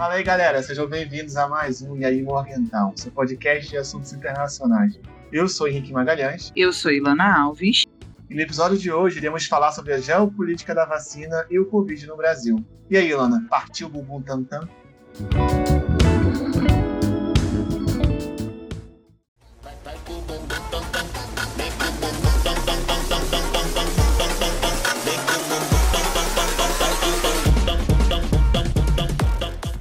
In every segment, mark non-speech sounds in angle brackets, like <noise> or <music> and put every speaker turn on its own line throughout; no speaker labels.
Fala aí, galera, sejam bem-vindos a mais um E aí Morgental, seu podcast de assuntos internacionais. Eu sou Henrique Magalhães.
Eu sou Ilana Alves.
E no episódio de hoje iremos falar sobre a geopolítica da vacina e o Covid no Brasil. E aí, Ilana, partiu o bumbum tam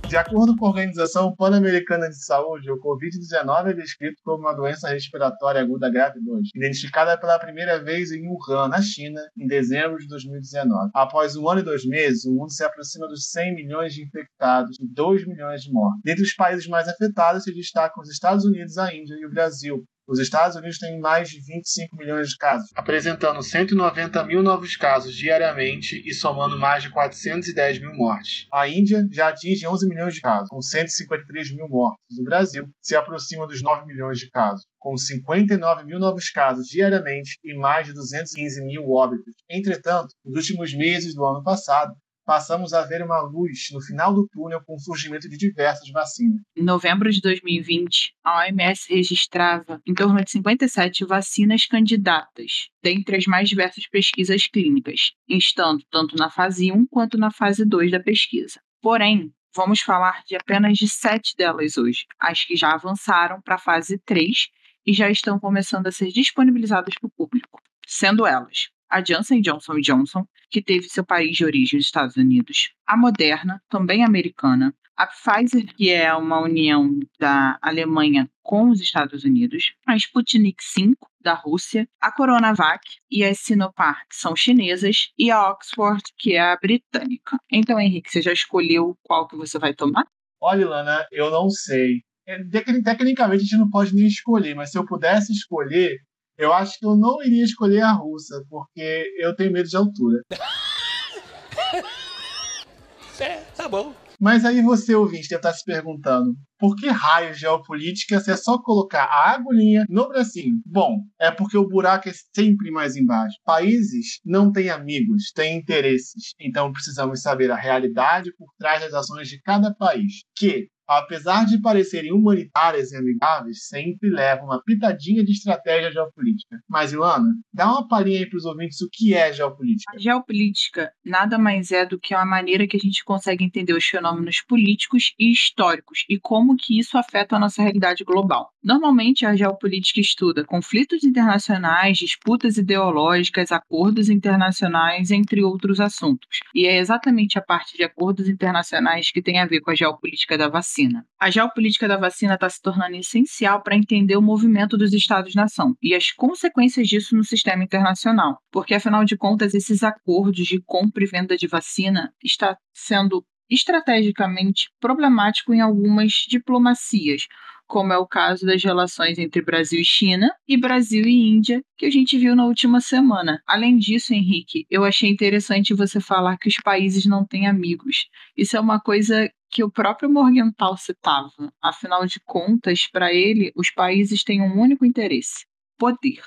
De acordo com a Organização Pan-Americana de Saúde, o Covid-19 é descrito como uma doença respiratória aguda grave 2, identificada pela primeira vez em Wuhan, na China, em dezembro de 2019. Após um ano e dois meses, o mundo se aproxima dos 100 milhões de infectados e 2 milhões de mortos. Dentre os países mais afetados se destacam os Estados Unidos, a Índia e o Brasil, os Estados Unidos têm mais de 25 milhões de casos, apresentando 190 mil novos casos diariamente e somando mais de 410 mil mortes. A Índia já atinge 11 milhões de casos, com 153 mil mortes. O Brasil se aproxima dos 9 milhões de casos, com 59 mil novos casos diariamente e mais de 215 mil óbitos. Entretanto, nos últimos meses do ano passado, passamos a ver uma luz no final do túnel com o surgimento de diversas vacinas.
Em novembro de 2020, a OMS registrava em torno de 57 vacinas candidatas, dentre as mais diversas pesquisas clínicas, estando tanto na fase 1 quanto na fase 2 da pesquisa. Porém, vamos falar de apenas de sete delas hoje, as que já avançaram para a fase 3 e já estão começando a ser disponibilizadas para o público, sendo elas a Johnson Johnson Johnson, que teve seu país de origem nos Estados Unidos, a Moderna, também americana, a Pfizer, que é uma união da Alemanha com os Estados Unidos, a Sputnik V, da Rússia, a Coronavac e a Sinopharm, que são chinesas, e a Oxford, que é a britânica. Então, Henrique, você já escolheu qual que você vai tomar?
Olha, Lana, eu não sei. É, tecnicamente a gente não pode nem escolher, mas se eu pudesse escolher, eu acho que eu não iria escolher a russa, porque eu tenho medo de altura. <laughs>
é, tá bom.
Mas aí você, ouvinte, deve estar se perguntando: por que raio geopolítica se é só colocar a agulhinha no bracinho? Bom, é porque o buraco é sempre mais embaixo. Países não têm amigos, têm interesses. Então precisamos saber a realidade por trás das ações de cada país, que apesar de parecerem humanitárias e amigáveis, sempre levam uma pitadinha de estratégia geopolítica. Mas, Ilana, dá uma palhinha aí para os ouvintes o que é geopolítica.
A geopolítica nada mais é do que uma maneira que a gente consegue entender os fenômenos políticos e históricos e como que isso afeta a nossa realidade global. Normalmente, a geopolítica estuda conflitos internacionais, disputas ideológicas, acordos internacionais, entre outros assuntos. E é exatamente a parte de acordos internacionais que tem a ver com a geopolítica da vacina vacina. A geopolítica da vacina está se tornando essencial para entender o movimento dos Estados-nação e as consequências disso no sistema internacional, porque afinal de contas esses acordos de compra e venda de vacina está sendo estrategicamente problemático em algumas diplomacias, como é o caso das relações entre Brasil e China e Brasil e Índia, que a gente viu na última semana. Além disso, Henrique, eu achei interessante você falar que os países não têm amigos. Isso é uma coisa que o próprio Morgenthau citava. Afinal de contas, para ele, os países têm um único interesse: poder.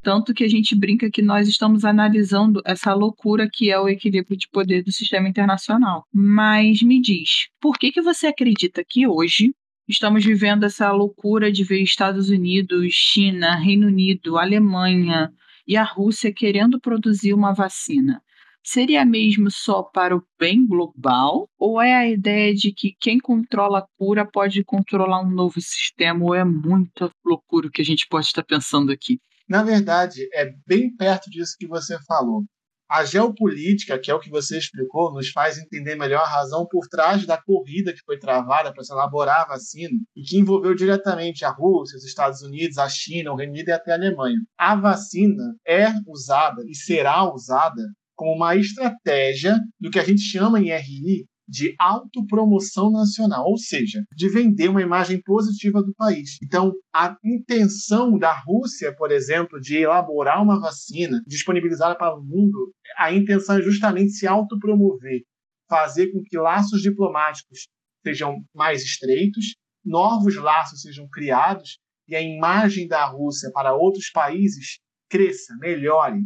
Tanto que a gente brinca que nós estamos analisando essa loucura que é o equilíbrio de poder do sistema internacional. Mas me diz, por que, que você acredita que hoje estamos vivendo essa loucura de ver Estados Unidos, China, Reino Unido, Alemanha e a Rússia querendo produzir uma vacina? Seria mesmo só para o bem global? Ou é a ideia de que quem controla a cura pode controlar um novo sistema? Ou é muita loucura que a gente pode estar pensando aqui?
Na verdade, é bem perto disso que você falou. A geopolítica, que é o que você explicou, nos faz entender melhor a razão por trás da corrida que foi travada para se elaborar a vacina e que envolveu diretamente a Rússia, os Estados Unidos, a China, o Reino Unido e até a Alemanha. A vacina é usada e será usada como uma estratégia do que a gente chama em RI de autopromoção nacional, ou seja, de vender uma imagem positiva do país. Então, a intenção da Rússia, por exemplo, de elaborar uma vacina, disponibilizá-la para o mundo, a intenção é justamente se autopromover, fazer com que laços diplomáticos sejam mais estreitos, novos laços sejam criados e a imagem da Rússia para outros países cresça, melhore,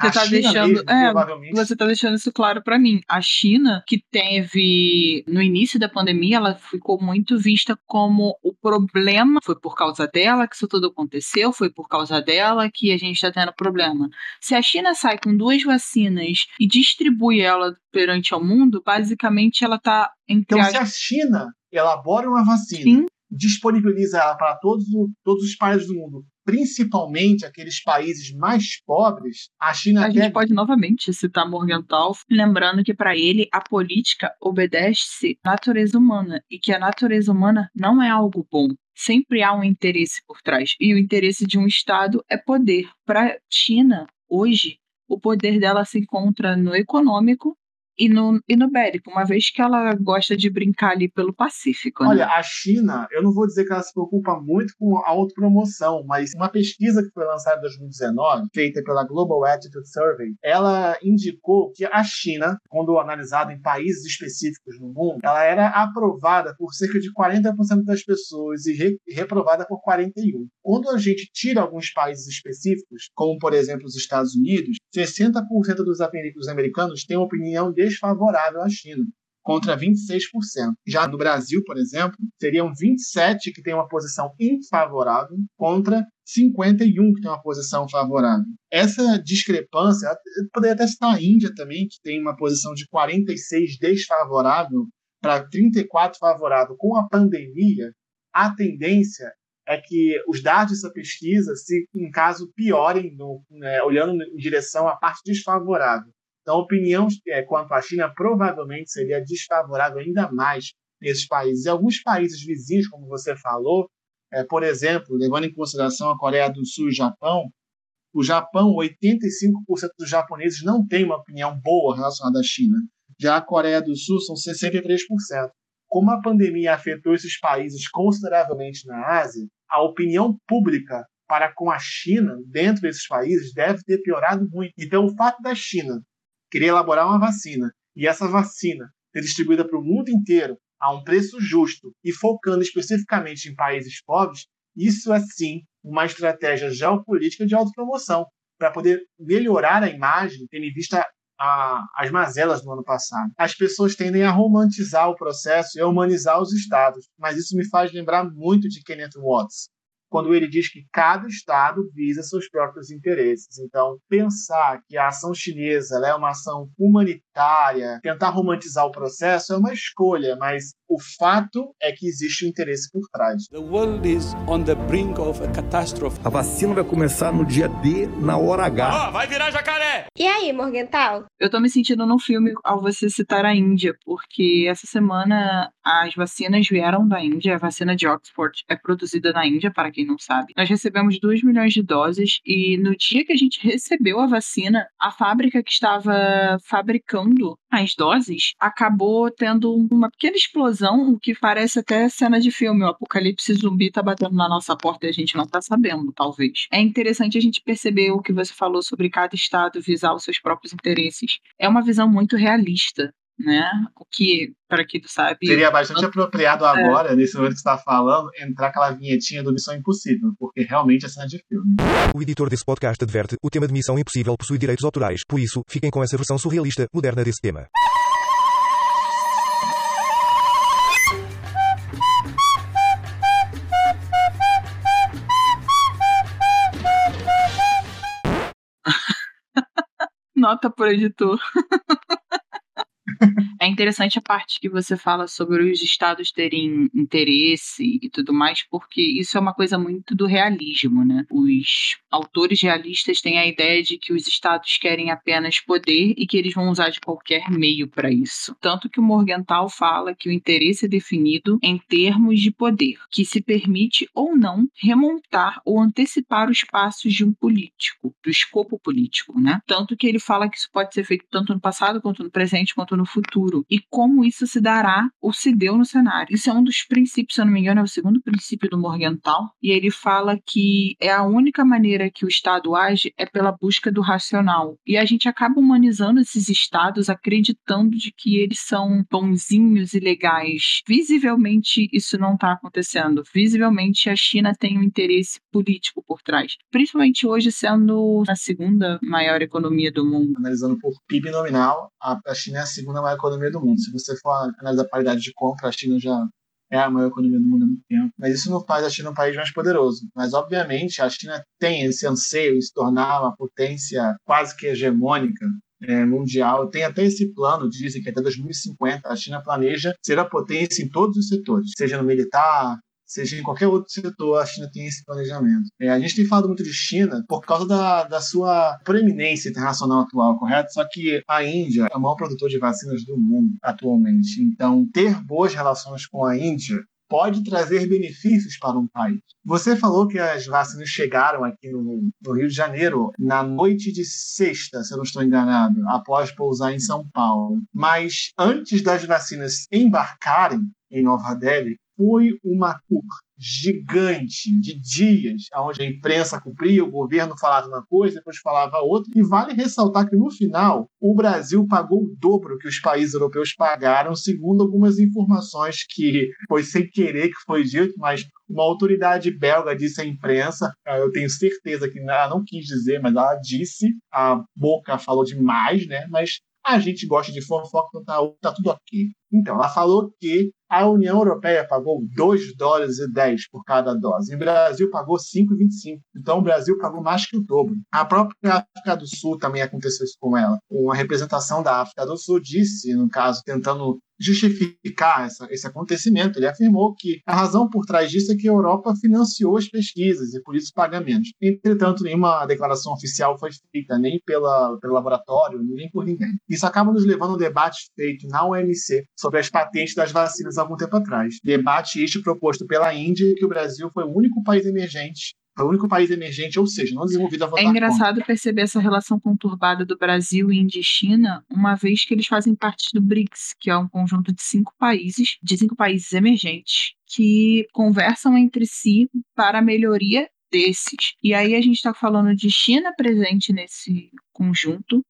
você está deixando, mesmo, é, provavelmente... você tá deixando isso claro para mim. A China, que teve no início da pandemia, ela ficou muito vista como o problema. Foi por causa dela que isso tudo aconteceu, foi por causa dela que a gente está tendo problema. Se a China sai com duas vacinas e distribui ela perante ao mundo, basicamente ela está
Então, se a China elabora uma vacina, Sim. disponibiliza ela para todos, todos os países do mundo principalmente aqueles países mais pobres, a China
A quer... gente pode novamente citar Morgenthau, lembrando que para ele a política obedece à natureza humana e que a natureza humana não é algo bom. Sempre há um interesse por trás. E o interesse de um Estado é poder. Para a China, hoje, o poder dela se encontra no econômico e no, e no bélico, uma vez que ela gosta de brincar ali pelo Pacífico.
Né? Olha, a China, eu não vou dizer que ela se preocupa muito com a autopromoção, mas uma pesquisa que foi lançada em 2019, feita pela Global Attitude Survey, ela indicou que a China, quando analisada em países específicos no mundo, ela era aprovada por cerca de 40% das pessoas e re reprovada por 41%. Quando a gente tira alguns países específicos, como por exemplo os Estados Unidos, 60% dos americanos têm opinião de desfavorável à China, contra 26%. Já no Brasil, por exemplo, seriam 27 que têm uma posição infavorável contra 51 que têm uma posição favorável. Essa discrepância, poderia até citar a Índia também, que tem uma posição de 46 desfavorável para 34 favorável. Com a pandemia, a tendência é que os dados dessa pesquisa, se em caso piorem, no, né, olhando em direção à parte desfavorável. Então, a opinião quanto à China provavelmente seria desfavorável ainda mais nesses países. E alguns países vizinhos, como você falou, é, por exemplo, levando em consideração a Coreia do Sul e o Japão, o Japão, 85% dos japoneses não têm uma opinião boa relacionada à China. Já a Coreia do Sul são 63%. Como a pandemia afetou esses países consideravelmente na Ásia, a opinião pública para com a China dentro desses países deve ter piorado muito. Então, o fato da China queria elaborar uma vacina e essa vacina ser distribuída para o mundo inteiro a um preço justo e focando especificamente em países pobres, isso é sim uma estratégia geopolítica de autopromoção para poder melhorar a imagem, tendo em vista a, as mazelas do ano passado. As pessoas tendem a romantizar o processo e a humanizar os estados, mas isso me faz lembrar muito de Kenneth Watts, quando ele diz que cada Estado visa seus próprios interesses. Então, pensar que a ação chinesa é uma ação humanitária, tentar romantizar o processo é uma escolha, mas o fato é que existe um interesse por trás.
A, a vacina vai começar no dia D, na hora H.
Oh, vai virar jacaré!
E aí, Morgental?
Eu tô me sentindo num filme ao você citar a Índia, porque essa semana as vacinas vieram da Índia, a vacina de Oxford é produzida na Índia, para quem não sabe. Nós recebemos 2 milhões de doses e no dia que a gente recebeu a vacina, a fábrica que estava fabricando as doses acabou tendo uma pequena explosão, o que parece até cena de filme. O apocalipse zumbi tá batendo na nossa porta e a gente não tá sabendo, talvez. É interessante a gente perceber o que você falou sobre cada estado visar os seus próprios interesses. É uma visão muito realista né? O que, para quem tu sabe.
Seria bastante apropriado é. agora, nesse momento que você está falando, entrar aquela vinhetinha do Missão Impossível, porque realmente é cena de filme.
O editor desse podcast adverte: o tema de Missão Impossível possui direitos autorais, por isso, fiquem com essa versão surrealista, moderna desse tema. <laughs>
Nota por editor. <laughs> É interessante a parte que você fala sobre os estados terem interesse e tudo mais, porque isso é uma coisa muito do realismo, né? Os autores realistas têm a ideia de que os estados querem apenas poder e que eles vão usar de qualquer meio para isso. Tanto que o Morgenthau fala que o interesse é definido em termos de poder, que se permite ou não remontar ou antecipar os passos de um político, do escopo político, né? Tanto que ele fala que isso pode ser feito tanto no passado quanto no presente quanto no futuro. E como isso se dará ou se deu no cenário. Isso é um dos princípios, se eu não me engano, é o segundo princípio do Morgenthau, e ele fala que é a única maneira que o Estado age é pela busca do racional. E a gente acaba humanizando esses estados, acreditando de que eles são bonzinhos e legais. Visivelmente isso não está acontecendo. Visivelmente a China tem um interesse político por trás. Principalmente hoje sendo a segunda maior economia do mundo.
Analisando por PIB nominal, a China é a segunda maior economia do mundo. Se você for analisar a paridade de compra, a China já é a maior economia do mundo há muito tempo. Mas isso não faz a China um país mais poderoso. Mas, obviamente, a China tem esse anseio de se tornar uma potência quase que hegemônica é, mundial. Tem até esse plano, dizem que até 2050 a China planeja ser a potência em todos os setores, seja no militar, seja em qualquer outro setor, a China tem esse planejamento. É, a gente tem falado muito de China por causa da, da sua proeminência internacional atual, correto? Só que a Índia é o maior produtor de vacinas do mundo atualmente. Então, ter boas relações com a Índia pode trazer benefícios para um país. Você falou que as vacinas chegaram aqui no, no, Rio de Janeiro na noite de sexta, se eu não estou enganado, após pousar em São Paulo. Mas antes das vacinas embarcarem em Nova Delhi, foi uma tour gigante de dias, onde a imprensa cumpria, o governo falava uma coisa, depois falava outra. E vale ressaltar que no final o Brasil pagou o dobro que os países europeus pagaram, segundo algumas informações que foi sem querer que foi dito, mas uma autoridade belga disse à imprensa, ah, eu tenho certeza que ela não quis dizer, mas ela disse, a boca falou demais, né? Mas a gente gosta de fofoca, então tá, tá tudo ok. Então, ela falou que a União Europeia pagou 2 dólares e 10 por cada dose. E o Brasil pagou 5,25. Então o Brasil pagou mais que o dobro. A própria África do Sul também aconteceu isso com ela. Uma representação da África do Sul disse, no caso, tentando justificar essa, esse acontecimento. Ele afirmou que a razão por trás disso é que a Europa financiou as pesquisas e por isso paga menos. Entretanto, nenhuma declaração oficial foi feita, nem pela, pelo laboratório, nem por ninguém. Isso acaba nos levando ao debate feito na OMC sobre as patentes das vacinas há algum tempo atrás. Debate este proposto pela Índia, que o Brasil foi o único país emergente é o único país emergente, ou seja, não desenvolvido a votar
É engraçado contra. perceber essa relação conturbada do Brasil, Índia e China, uma vez que eles fazem parte do BRICS, que é um conjunto de cinco países, de cinco países emergentes, que conversam entre si para a melhoria desses. E aí a gente está falando de China presente nesse conjunto,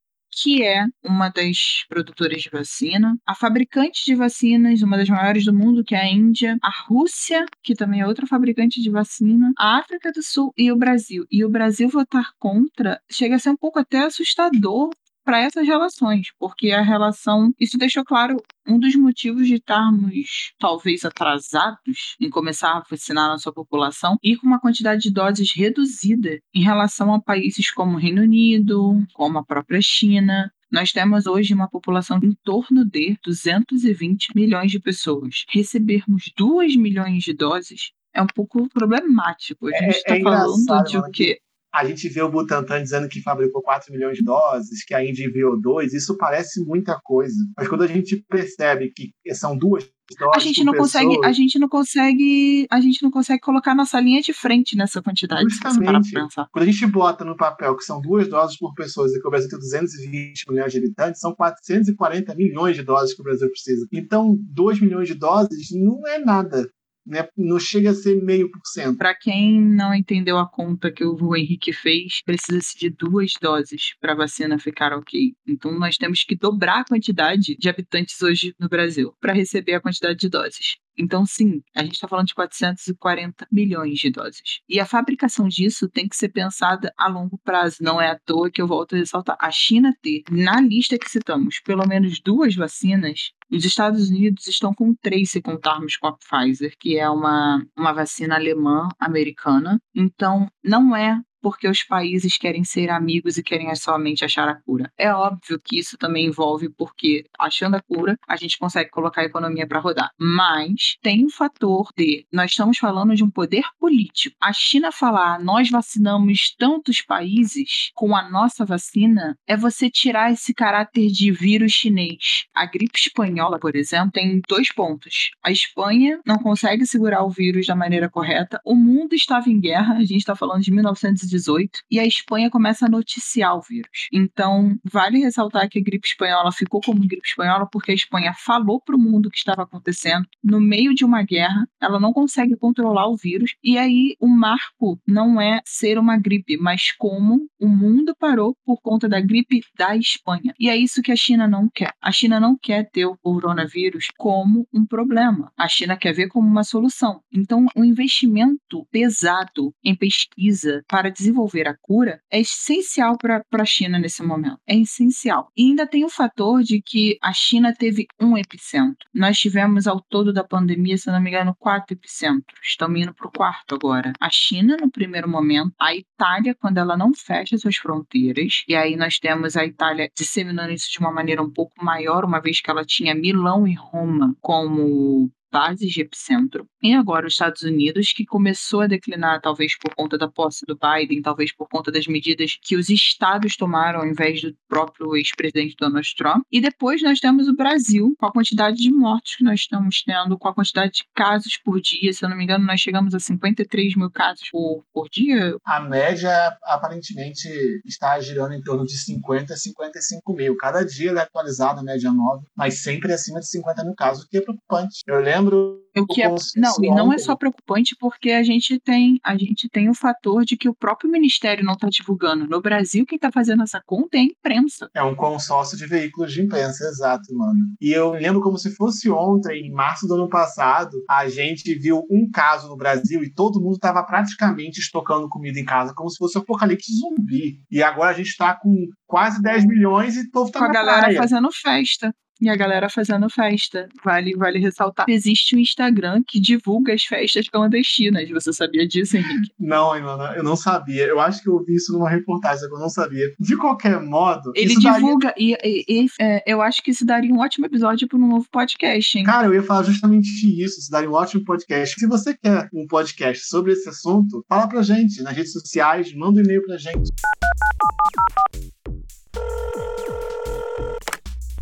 que é uma das produtoras de vacina, a fabricante de vacinas, uma das maiores do mundo, que é a Índia, a Rússia, que também é outra fabricante de vacina, a África do Sul e o Brasil. E o Brasil votar contra chega a ser um pouco até assustador para essas relações, porque a relação. Isso deixou claro um dos motivos de estarmos talvez atrasados em começar a vacinar a nossa população e com uma quantidade de doses reduzida em relação a países como o Reino Unido, como a própria China, nós temos hoje uma população em torno de 220 milhões de pessoas. Recebermos 2 milhões de doses é um pouco problemático. A gente está é, é falando de o quê?
A gente vê o Butantan dizendo que fabricou 4 milhões de doses, que a enviou 2, isso parece muita coisa. Mas quando a gente percebe que são duas doses
a gente não consegue, a gente não consegue, a gente não consegue colocar nossa linha de frente nessa quantidade.
Justamente. Quando a gente bota no papel que são duas doses por pessoa e que o Brasil tem 220 milhões de habitantes, são 440 milhões de doses que o Brasil precisa. Então, 2 milhões de doses não é nada né? Não chega a ser meio por cento.
Para quem não entendeu a conta que o Henrique fez, precisa-se de duas doses para a vacina ficar ok. Então nós temos que dobrar a quantidade de habitantes hoje no Brasil para receber a quantidade de doses. Então, sim, a gente está falando de 440 milhões de doses. E a fabricação disso tem que ser pensada a longo prazo. Não é à toa que eu volto a ressaltar. A China ter, na lista que citamos, pelo menos duas vacinas, os Estados Unidos estão com três, se contarmos com a Pfizer, que é uma, uma vacina alemã americana. Então, não é porque os países querem ser amigos e querem somente achar a cura. É óbvio que isso também envolve porque, achando a cura, a gente consegue colocar a economia para rodar. Mas tem um fator de nós estamos falando de um poder político. A China falar nós vacinamos tantos países com a nossa vacina é você tirar esse caráter de vírus chinês. A gripe espanhola, por exemplo, tem dois pontos. A Espanha não consegue segurar o vírus da maneira correta. O mundo estava em guerra, a gente está falando de 1918 1918 e a Espanha começa a noticiar o vírus. Então, vale ressaltar que a gripe espanhola ficou como gripe espanhola porque a Espanha falou para o mundo o que estava acontecendo no meio de uma guerra, ela não consegue controlar o vírus e aí o marco não é ser uma gripe, mas como o mundo parou por conta da gripe da Espanha. E é isso que a China não quer. A China não quer ter o coronavírus como um problema. A China quer ver como uma solução. Então, o investimento pesado em pesquisa para desenvolver a cura é essencial para a China nesse momento. É essencial. E ainda tem o fator de que a China teve um epicentro. Nós tivemos ao todo da pandemia, se não me engano, quatro epicentros. Estamos indo para o quarto agora. A China, no primeiro momento, a Itália, quando ela não fecha suas fronteiras, e aí nós temos a Itália disseminando isso de uma maneira um pouco maior, uma vez que ela tinha Milão e Roma como bases de epicentro. E agora os Estados Unidos, que começou a declinar, talvez por conta da posse do Biden, talvez por conta das medidas que os estados tomaram ao invés do próprio ex-presidente Donald Trump. E depois nós temos o Brasil, com a quantidade de mortes que nós estamos tendo, com a quantidade de casos por dia. Se eu não me engano, nós chegamos a 53 mil casos por, por dia.
A média, aparentemente, está girando em torno de 50 a 55 mil. Cada dia ela é atualizada, a média 9, mas sempre acima de 50 mil casos, o que é preocupante. Eu lembro lembro.
O que é, não, e não é só preocupante porque a gente tem a gente tem o fator de que o próprio ministério não está divulgando. No Brasil, quem está fazendo essa conta é a imprensa.
É um consórcio de veículos de imprensa, exato, mano. E eu lembro como se fosse ontem, em março do ano passado, a gente viu um caso no Brasil e todo mundo estava praticamente estocando comida em casa, como se fosse um apocalipse zumbi. E agora a gente está com quase 10 milhões e todo tá
com a galera praia. fazendo festa. E a galera fazendo festa. Vale, vale ressaltar. Existe um Instagram que divulga as festas clandestinas. Você sabia disso, Henrique? <laughs>
Não, Ilana, eu não sabia. Eu acho que eu vi isso numa reportagem, eu não sabia. De qualquer modo.
Ele divulga, daria... e, e, e é, eu acho que isso daria um ótimo episódio para um novo podcast, hein?
Cara, eu ia falar justamente isso. Isso daria um ótimo podcast. Se você quer um podcast sobre esse assunto, fala pra gente nas redes sociais, manda um e-mail pra gente.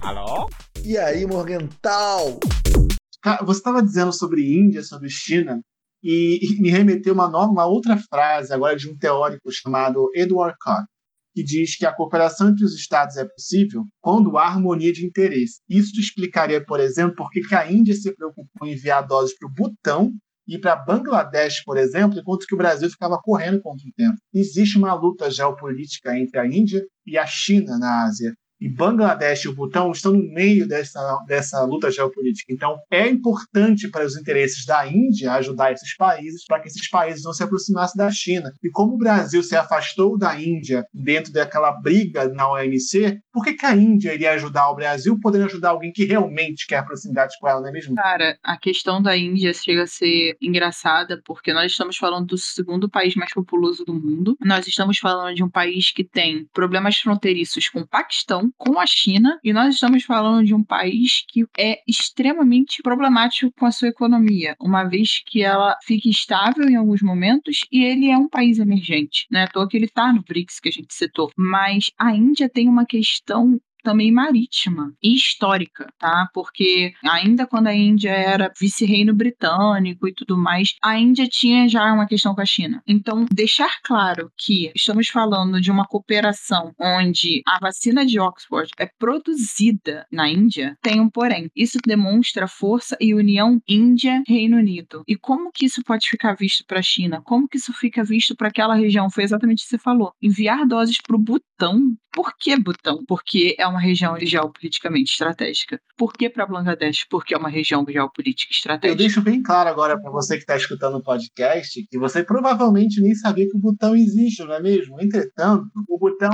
Alô? E aí, Morgental?
Você estava dizendo sobre Índia, sobre China, e, me remeteu uma nova, uma outra frase agora de um teórico chamado Edward Koch, que diz que a cooperação entre os estados é possível quando há harmonia de interesse. Isso explicaria, por exemplo, por que a Índia se preocupou em enviar doses para o Butão e para Bangladesh, por exemplo, enquanto que o Brasil ficava correndo contra o tempo. Existe uma luta geopolítica entre a Índia e a China na Ásia e Bangladesh e o Butão estão no meio dessa, dessa luta geopolítica. Então, é importante para os interesses da Índia ajudar esses países para que esses países não se aproximassem da China. E como o Brasil se afastou da Índia dentro daquela briga na OMC, por que, que a Índia iria ajudar o Brasil, podendo ajudar alguém que realmente quer proximidade com ela, não é mesmo?
Cara, a questão da Índia chega a ser engraçada, porque nós estamos falando do segundo país mais populoso do mundo. Nós estamos falando de um país que tem problemas fronteiriços com o Paquistão, com a China, e nós estamos falando de um país que é extremamente problemático com a sua economia, uma vez que ela fica estável em alguns momentos e ele é um país emergente. Não é à toa que ele está no BRICS que a gente citou. Mas a Índia tem uma questão também marítima e histórica, tá? Porque ainda quando a Índia era vice-reino britânico e tudo mais, a Índia tinha já uma questão com a China. Então, deixar claro que estamos falando de uma cooperação onde a vacina de Oxford é produzida na Índia, tem um porém. Isso demonstra força e união Índia-Reino Unido. E como que isso pode ficar visto para a China? Como que isso fica visto para aquela região? Foi exatamente o que você falou. Enviar doses para o Butão. Por que Butão? Porque é uma uma região geopoliticamente estratégica. Por que para Bangladesh? Porque é uma região geopolítica estratégica.
Eu deixo bem claro agora para você que está escutando o podcast que você provavelmente nem sabia que o Butão existe, não é mesmo? Entretanto, o Butão,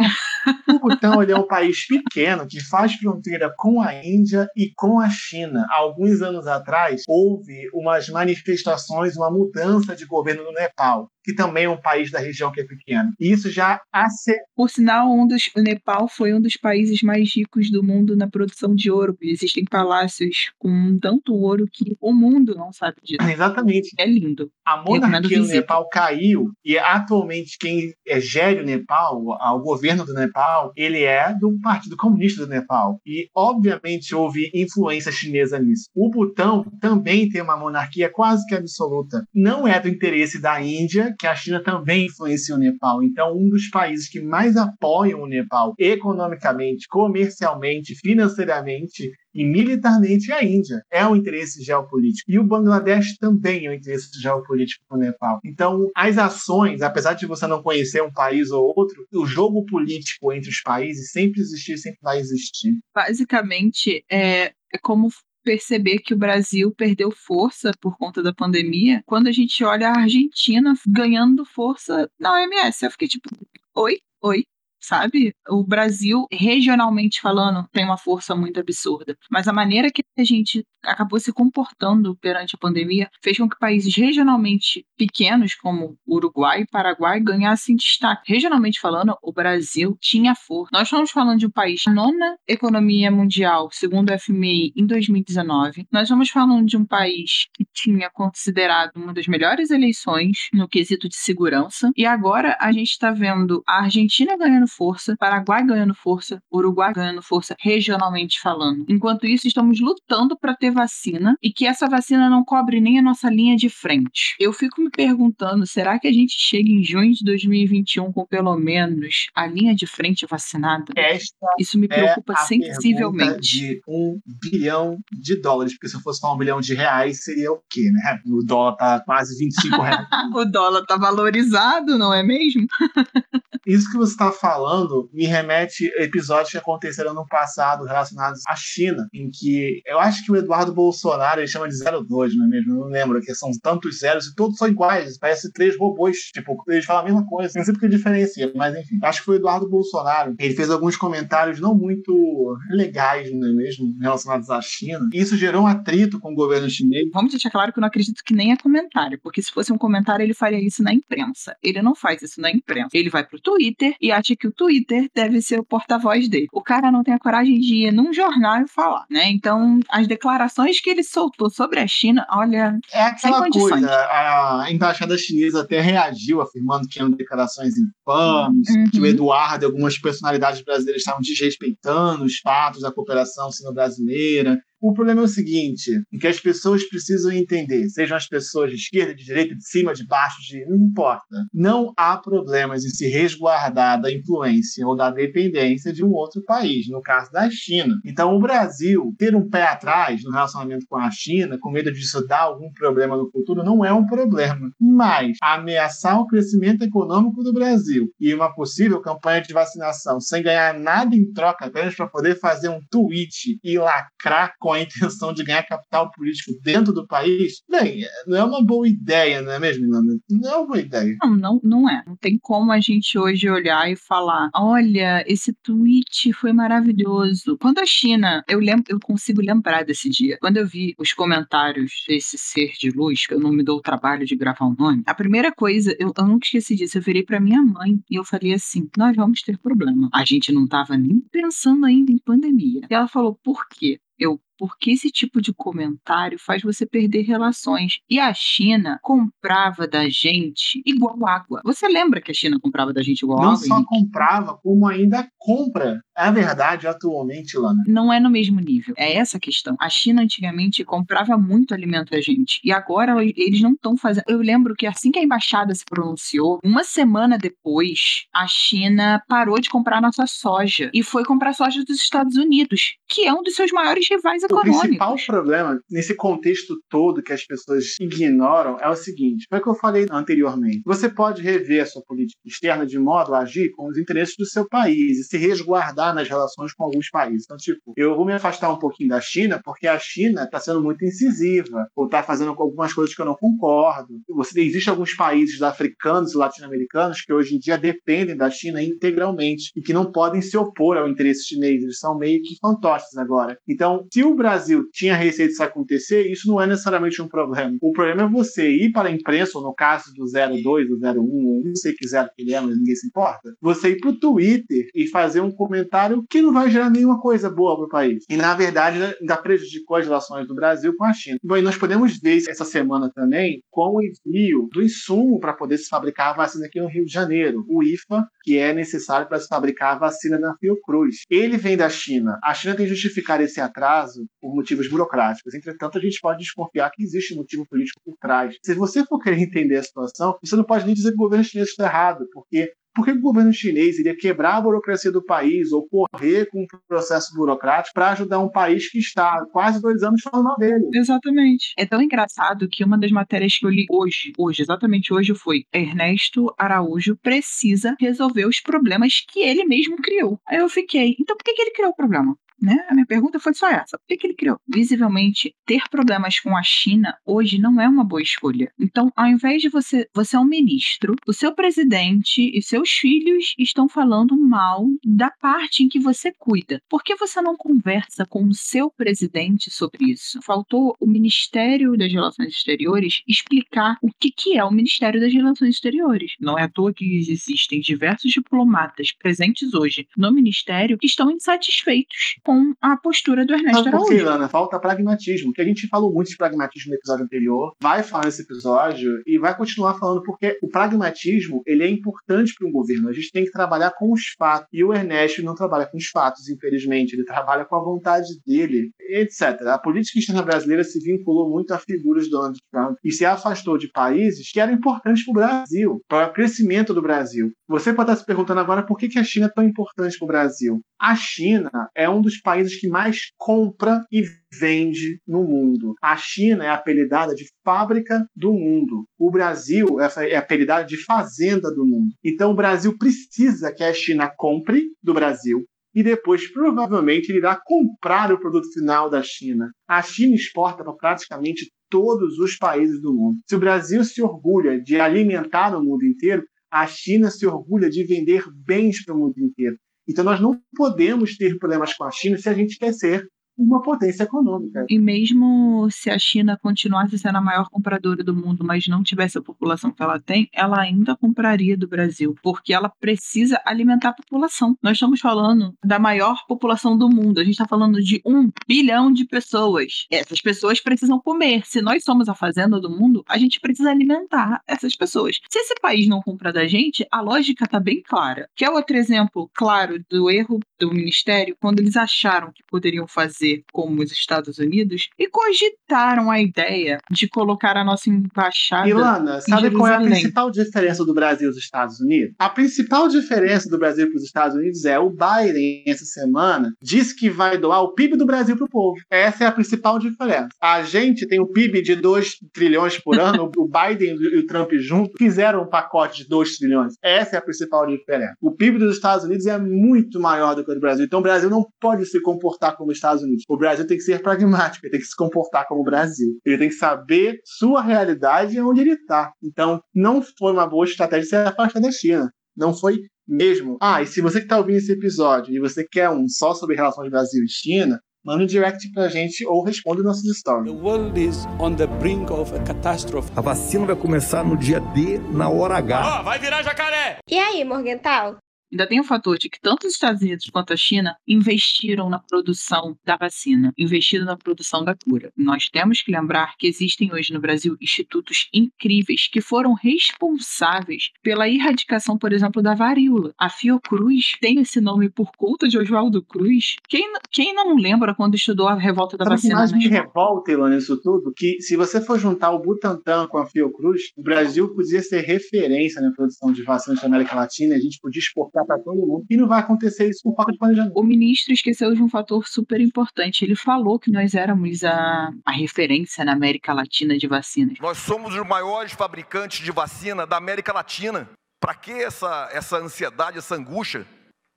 o Butão ele é um país pequeno que faz fronteira com a Índia e com a China. Há alguns anos atrás, houve umas manifestações, uma mudança de governo no Nepal que também é um país da região que é pequeno. E isso já ace...
Por sinal, um dos, o Nepal foi um dos países mais ricos do mundo na produção de ouro. Existem palácios com tanto ouro que o mundo não sabe disso.
Exatamente.
É lindo.
A monarquia do Nepal caiu e atualmente quem é, gere o Nepal, o governo do Nepal, Nepal, ele é do Partido Comunista do Nepal. E, obviamente, houve influência chinesa nisso. O Butão também tem uma monarquia quase que absoluta. Não é do interesse da Índia, que a China também influencia o Nepal. Então, um dos países que mais apoiam o Nepal economicamente, comercialmente, financeiramente e militarmente a Índia. É um interesse geopolítico. E o Bangladesh também é um interesse geopolítico para o Nepal. Então, as ações, apesar de você não conhecer um país ou outro, o jogo político entre os países sempre existiu sempre vai existir.
Basicamente, é, é como perceber que o Brasil perdeu força por conta da pandemia quando a gente olha a Argentina ganhando força na OMS. Eu fiquei tipo, oi, oi, sabe? O Brasil, regionalmente falando, tem uma força muito absurda. Mas a maneira que a gente acabou se comportando perante a pandemia fez com que países regionalmente pequenos, como Uruguai e Paraguai, ganhassem destaque. Regionalmente falando, o Brasil tinha força. Nós estamos falando de um país, a nona economia mundial, segundo o FMI, em 2019. Nós estamos falando de um país que tinha considerado uma das melhores eleições no quesito de segurança. E agora a gente está vendo a Argentina ganhando força, Paraguai ganhando força, Uruguai ganhando força, regionalmente falando. Enquanto isso, estamos lutando para ter vacina e que essa vacina não cobre nem a nossa linha de frente. Eu fico me perguntando, será que a gente chega em junho de 2021 com pelo menos a linha de frente vacinada?
Esta
isso me preocupa
é
sensivelmente.
De um bilhão de dólares, porque se fosse só um bilhão de reais, seria o quê, né? O dólar tá quase 25 reais. <laughs>
o dólar tá valorizado, não é mesmo? <laughs>
Isso que você está falando me remete a episódios que aconteceram no passado relacionados à China, em que eu acho que o Eduardo Bolsonaro ele chama de 02, não é mesmo? Eu não lembro, que são tantos zeros e todos são iguais, parece três robôs, tipo, eles falam a mesma coisa, não sei porque diferencia, mas enfim. Acho que foi o Eduardo Bolsonaro, ele fez alguns comentários não muito legais, não é mesmo, relacionados à China, e isso gerou um atrito com o governo chinês.
Vamos deixar claro que eu não acredito que nem é comentário, porque se fosse um comentário ele faria isso na imprensa. Ele não faz isso na imprensa. Ele vai pro Twitter e acha que o Twitter deve ser o porta-voz dele. O cara não tem a coragem de ir num jornal e falar, né? Então, as declarações que ele soltou sobre a China, olha.
É aquela coisa, a embaixada chinesa até reagiu, afirmando que eram declarações infames, uhum. que o Eduardo e algumas personalidades brasileiras estavam desrespeitando os fatos da cooperação sino-brasileira. O problema é o seguinte, que as pessoas precisam entender, sejam as pessoas de esquerda, de direita, de cima, de baixo, de não importa. Não há problemas em se resguardar da influência ou da dependência de um outro país, no caso da China. Então, o Brasil ter um pé atrás no relacionamento com a China, com medo disso dar algum problema no futuro, não é um problema. Mas ameaçar o crescimento econômico do Brasil e uma possível campanha de vacinação sem ganhar nada em troca, apenas para poder fazer um tweet e lacrar com a intenção de ganhar capital político dentro do país, bem, não é uma boa ideia, não é mesmo, Nanda? Não é uma boa ideia.
Não, não, não é. Não tem como a gente hoje olhar e falar: olha, esse tweet foi maravilhoso. Quando a China, eu lembro, eu consigo lembrar desse dia. Quando eu vi os comentários desse ser de luz, que eu não me dou o trabalho de gravar o nome, a primeira coisa, eu, eu nunca esqueci disso, eu virei para minha mãe e eu falei assim: nós vamos ter problema. A gente não tava nem pensando ainda em pandemia. E ela falou: por quê? Eu, porque esse tipo de comentário faz você perder relações. E a China comprava da gente igual água. Você lembra que a China comprava da gente igual
Não
água?
Não só comprava, como ainda compra. É a verdade atualmente, Lana.
Não é no mesmo nível. É essa a questão. A China antigamente comprava muito alimento da gente. E agora eles não estão fazendo. Eu lembro que assim que a embaixada se pronunciou, uma semana depois, a China parou de comprar nossa soja e foi comprar soja dos Estados Unidos, que é um dos seus maiores rivais
o principal problema nesse contexto todo que as pessoas ignoram é o seguinte: foi o que eu falei anteriormente. Você pode rever a sua política externa de modo a agir com os interesses do seu país e se resguardar nas relações com alguns países. Então, tipo, eu vou me afastar um pouquinho da China porque a China está sendo muito incisiva ou está fazendo algumas coisas que eu não concordo. Você existe alguns países africanos e latino-americanos que hoje em dia dependem da China integralmente e que não podem se opor ao interesse chinês. Eles são meio que fantoches agora. Então, se o o Brasil tinha receio disso acontecer, isso não é necessariamente um problema. O problema é você ir para a imprensa, ou no caso do 02, do 01, ou não sei que zero que ele é, mas ninguém se importa, você ir para o Twitter e fazer um comentário que não vai gerar nenhuma coisa boa para o país. E, na verdade, ainda prejudicou as relações do Brasil com a China. Bom, e nós podemos ver essa semana também com o envio do insumo para poder se fabricar a vacina aqui no Rio de Janeiro, o IFA, que é necessário para se fabricar a vacina da Fiocruz. Ele vem da China. A China tem justificado esse atraso por motivos burocráticos. Entretanto, a gente pode desconfiar que existe um motivo político por trás. Se você for querer entender a situação, você não pode nem dizer que o governo chinês está errado, porque por que o governo chinês iria quebrar a burocracia do país ou correr com um processo burocrático para ajudar um país que está quase dois anos falando dele?
Exatamente. É tão engraçado que uma das matérias que eu li hoje, hoje, exatamente hoje, foi Ernesto Araújo precisa resolver os problemas que ele mesmo criou. Aí eu fiquei, então por que, que ele criou o problema? Né? A minha pergunta foi só essa. Por que, que ele criou? Visivelmente, ter problemas com a China hoje não é uma boa escolha. Então, ao invés de você, você é um ministro, o seu presidente e seus filhos estão falando mal da parte em que você cuida. Por que você não conversa com o seu presidente sobre isso? Faltou o Ministério das Relações Exteriores explicar o que, que é o Ministério das Relações Exteriores. Não é à toa que existem diversos diplomatas presentes hoje no Ministério que estão insatisfeitos com com a postura do Ernesto Araújo.
Lana? Falta pragmatismo, que a gente falou muito de pragmatismo no episódio anterior, vai falar nesse episódio e vai continuar falando, porque o pragmatismo ele é importante para um governo. A gente tem que trabalhar com os fatos. E o Ernesto não trabalha com os fatos, infelizmente. Ele trabalha com a vontade dele, etc. A política externa brasileira se vinculou muito a figuras do Donald Trump e se afastou de países que eram importantes para o Brasil, para o crescimento do Brasil. Você pode estar se perguntando agora por que a China é tão importante para o Brasil. A China é um dos países que mais compra e vende no mundo. A China é apelidada de fábrica do mundo. O Brasil é apelidada de fazenda do mundo. Então o Brasil precisa que a China compre do Brasil, e depois provavelmente ele irá comprar o produto final da China. A China exporta para praticamente todos os países do mundo. Se o Brasil se orgulha de alimentar o mundo inteiro, a China se orgulha de vender bens para o mundo inteiro. Então nós não podemos ter problemas com a China se a gente quer ser uma potência econômica.
E mesmo se a China continuasse sendo a maior compradora do mundo, mas não tivesse a população que ela tem, ela ainda compraria do Brasil, porque ela precisa alimentar a população. Nós estamos falando da maior população do mundo, a gente está falando de um bilhão de pessoas. Essas pessoas precisam comer. Se nós somos a fazenda do mundo, a gente precisa alimentar essas pessoas. Se esse país não compra da gente, a lógica está bem clara. Que é outro exemplo claro do erro do ministério quando eles acharam que poderiam fazer como os Estados Unidos e cogitaram a ideia de colocar a nossa embaixada.
Ilana, sabe qual é a principal diferença do Brasil e dos Estados Unidos? A principal diferença do Brasil para os Estados Unidos é o Biden, essa semana, disse que vai doar o PIB do Brasil para o povo. Essa é a principal diferença. A gente tem um PIB de 2 trilhões por ano, <laughs> o Biden e o Trump juntos fizeram um pacote de 2 trilhões. Essa é a principal diferença. O PIB dos Estados Unidos é muito maior do que o do Brasil. Então o Brasil não pode se comportar como os Estados Unidos. O Brasil tem que ser pragmático, ele tem que se comportar como o Brasil. Ele tem que saber sua realidade e onde ele está. Então, não foi uma boa estratégia se afastar da China. Não foi mesmo. Ah, e se você que está ouvindo esse episódio e você quer um só sobre relações Brasil e China, manda um direct pra gente ou responde nossos stories.
The world is on the brink of a catastrophe. A vacina vai começar no dia D, na hora H.
Ó, vai virar jacaré!
E aí, Morgental?
Ainda tem o fator de que tanto os Estados Unidos quanto a China investiram na produção da vacina, investiram na produção da cura. Nós temos que lembrar que existem hoje no Brasil institutos incríveis que foram responsáveis pela erradicação, por exemplo, da varíola. A Fiocruz tem esse nome por conta de Oswaldo Cruz. Quem, quem não lembra quando estudou a revolta da
Sabe
vacina?
mais me revolta, Ilana, isso tudo? Que se você for juntar o Butantan com a Fiocruz, o Brasil podia ser referência na produção de vacinas da América Latina, a gente podia exportar para todo mundo. E não vai acontecer isso por falta de planejamento.
O ministro esqueceu de um fator super importante. Ele falou que nós éramos a, a referência na América Latina de vacinas.
Nós somos os maiores fabricantes de vacina da América Latina. Para que essa, essa ansiedade, essa angústia?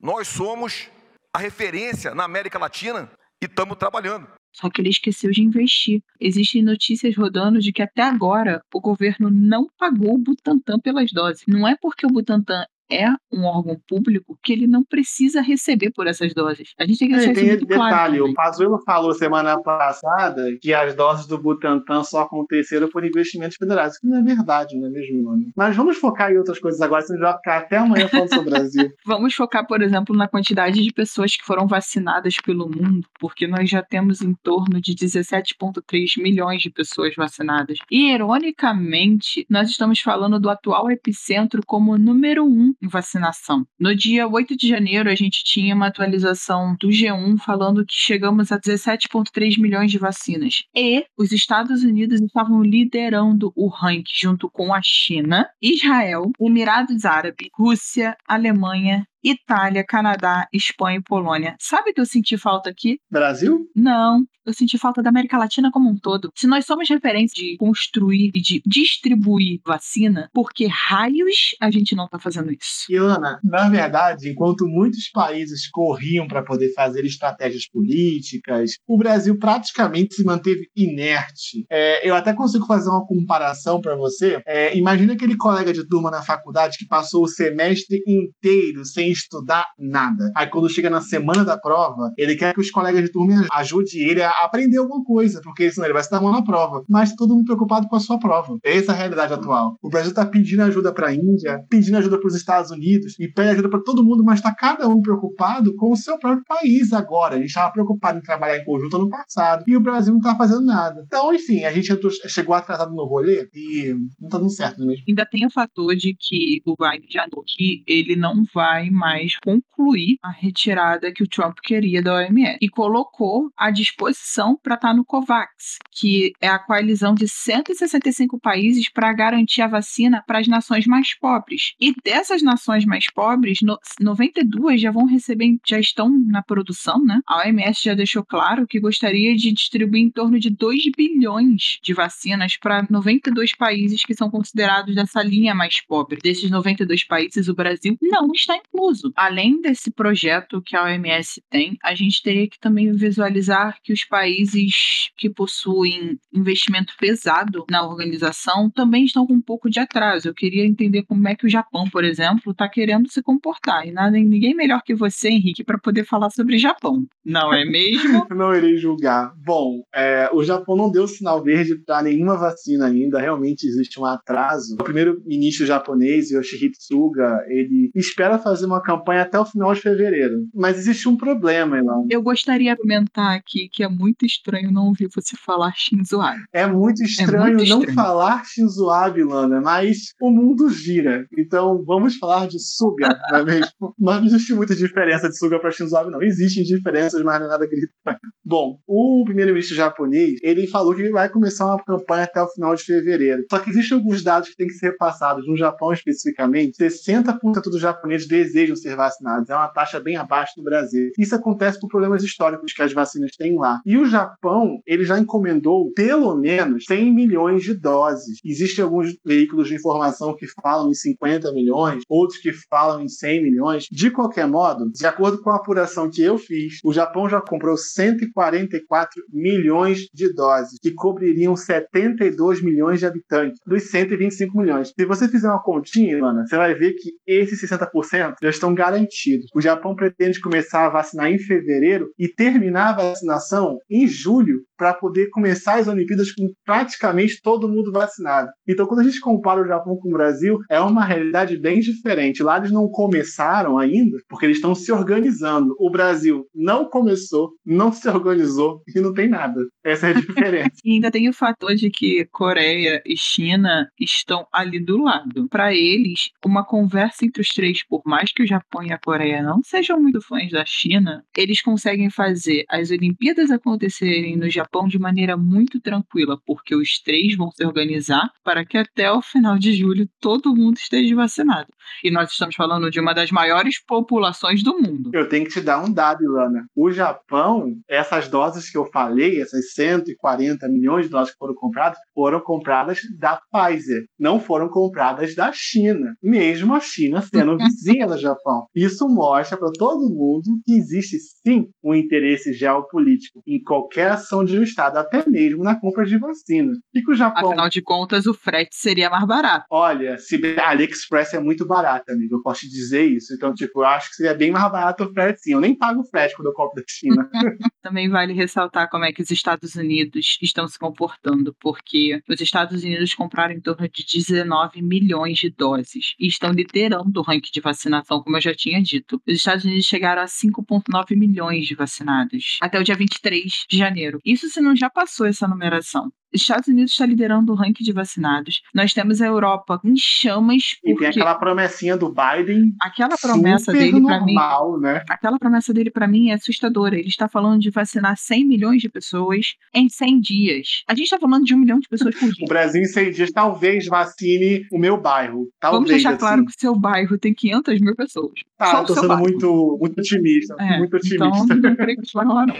Nós somos a referência na América Latina e estamos trabalhando.
Só que ele esqueceu de investir. Existem notícias rodando de que até agora o governo não pagou o Butantan pelas doses. Não é porque o Butantan é um órgão público que ele não precisa receber por essas doses. A gente tem que deixar
É,
isso
tem
muito
detalhe,
claro.
o. Pazuello falou semana passada que as doses do Butantan só aconteceram por investimentos federais. Isso não é verdade, não é mesmo, mano? Mas vamos focar em outras coisas agora, senão a gente vai ficar até amanhã falando sobre o Brasil. <laughs>
Vamos focar, por exemplo, na quantidade de pessoas que foram vacinadas pelo mundo, porque nós já temos em torno de 17,3 milhões de pessoas vacinadas. E, ironicamente, nós estamos falando do atual epicentro como número um em vacinação. No dia 8 de janeiro, a gente tinha uma atualização do G1 falando que chegamos a 17,3 milhões de vacinas. E os Estados Unidos estavam liderando o ranking junto com a China, Israel, Emirados Árabes, Rússia, Alemanha, Itália, Canadá, Espanha e Polônia. Sabe o que eu senti falta aqui?
Brasil?
Não, eu senti falta da América Latina como um todo. Se nós somos referência de construir e de distribuir vacina, por que raios a gente não tá fazendo isso?
E, Ana, na verdade, enquanto muitos países corriam para poder fazer estratégias políticas, o Brasil praticamente se manteve inerte. É, eu até consigo fazer uma comparação para você. É, imagina aquele colega de turma na faculdade que passou o semestre inteiro sem estudar nada. Aí, quando chega na semana da prova, ele quer que os colegas de turma ajudem ele a aprender alguma coisa, porque senão ele vai se dar mal na prova. Mas todo mundo preocupado com a sua prova. Essa é a realidade atual. O Brasil está pedindo ajuda para a Índia, pedindo ajuda para os Estados Unidos e pede ajuda para todo mundo, mas está cada um preocupado com o seu próprio país agora. A gente estava preocupado em trabalhar em conjunto no passado e o Brasil não está fazendo nada. Então, enfim, a gente chegou atrasado no rolê e não está dando certo, é mesmo?
Ainda tem o fator de que o Biden já que ele não vai mais concluir a retirada que o Trump queria da OMS e colocou à disposição para estar no COVAX, que é a coalizão de 165 países para garantir a vacina para as nações mais pobres. E dessas nações mais pobres, no- 92 já vão receber, já estão na produção, né? A OMS já deixou claro que gostaria de distribuir em torno de 2 bilhões de vacinas para 92 países que são considerados dessa linha mais pobre. Desses 92 países, o Brasil não está incluso. Além desse projeto que a OMS tem, a gente teria que também visualizar que os países que possuem investimento pesado na organização também estão com um pouco de atraso. Eu queria entender como é que o Japão, por exemplo, está querendo se comportar. E nada, ninguém melhor que você, Henrique, para poder falar sobre Japão. Não é mesmo? <laughs>
Não irei julgar. Bom, é, o Japão não deu sinal verde para nenhuma vacina ainda. Realmente existe um atraso. O primeiro-ministro japonês, Yoshihide Suga, ele espera fazer uma campanha até o final de fevereiro. Mas existe um problema, Elan.
Eu gostaria de comentar aqui que é muito estranho não ouvir você falar Shinzo Abe.
É muito estranho
muito
não
estranho.
falar Shinzo Abe, Lana, mas o mundo gira. Então vamos falar de Suga, <laughs> não é mesmo? Mas não existe muita diferença de Suga para Shinzo Abe, não. Existem diferenças, mas não é nada gritante. Bom, o primeiro-ministro japonês, ele falou que vai começar uma campanha até o final de fevereiro. Só que existem alguns dados que têm que ser repassados. No Japão, especificamente, 60% dos japoneses desejam ser vacinados. É uma taxa bem abaixo do Brasil. Isso acontece por problemas históricos que as vacinas têm lá. E o Japão, ele já encomendou pelo menos 100 milhões de doses. Existem alguns veículos de informação que falam em 50 milhões, outros que falam em 100 milhões. De qualquer modo, de acordo com a apuração que eu fiz, o Japão já comprou 144 milhões de doses, que cobririam 72 milhões de habitantes, dos 125 milhões. Se você fizer uma continha, Ilana, você vai ver que esses 60% já estão garantidos. O Japão pretende começar a vacinar em fevereiro e terminar a vacinação em julho para poder começar as Olimpíadas com praticamente todo mundo vacinado. Então, quando a gente compara o Japão com o Brasil, é uma realidade bem diferente. Lá eles não começaram ainda, porque eles estão se organizando. O Brasil não começou, não se organizou e não tem nada. Essa é a diferença. <laughs>
E ainda tem o fator de que Coreia e China estão ali do lado. Para eles, uma conversa entre os três, por mais que o Japão e a Coreia não sejam muito fãs da China, eles conseguem fazer as Olimpíadas acontecerem no Japão de maneira muito tranquila, porque os três vão se organizar para que até o final de julho todo mundo esteja vacinado. E nós estamos falando de uma das maiores populações do mundo.
Eu tenho que te dar um dado, Ilana. O Japão, essas doses que eu falei, essas 140 milhões de doses que foram compradas, foram compradas da Pfizer. Não foram compradas da China. Mesmo a China sendo <laughs> vizinha do Japão. Isso mostra para todo mundo que existe sim um interesse geopolítico em qualquer ação de um Estado, até mesmo na compra de vacinas. E que o Japão.
Afinal de contas, o frete seria mais barato.
Olha, se a AliExpress é muito barato, amigo, eu posso te dizer isso. Então, tipo, eu acho que seria bem mais barato o frete, sim. Eu nem pago o frete quando eu compro da China. <laughs>
Também vale ressaltar como é que os Estados Unidos estão se comportando, porque os Estados Unidos compraram em torno de 19 milhões de doses e estão liderando o ranking de vacinação, como eu já tinha dito. Os Estados Unidos chegaram a 5,9 milhões de vacinados até o dia 23 de janeiro. Isso se não já passou essa numeração. Estados Unidos está liderando o ranking de vacinados. Nós temos a Europa em chamas.
Porque... E tem aquela promessinha do Biden.
Aquela promessa dele para mim.
Né?
Aquela promessa dele para mim é assustadora. Ele está falando de vacinar 100 milhões de pessoas em 100 dias. A gente está falando de um milhão de pessoas por dia.
o Brasil em 100 dias talvez vacine o meu bairro. Talvez,
Vamos deixar
assim.
claro que o seu bairro tem 500 mil pessoas.
Tá,
Só
eu tô sendo muito, muito otimista.
É,
muito
então,
otimista.
Então, não creio que isso vai rolar, não.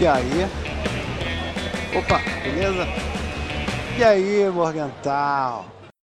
E aí? Opa, beleza? E aí, Morgental?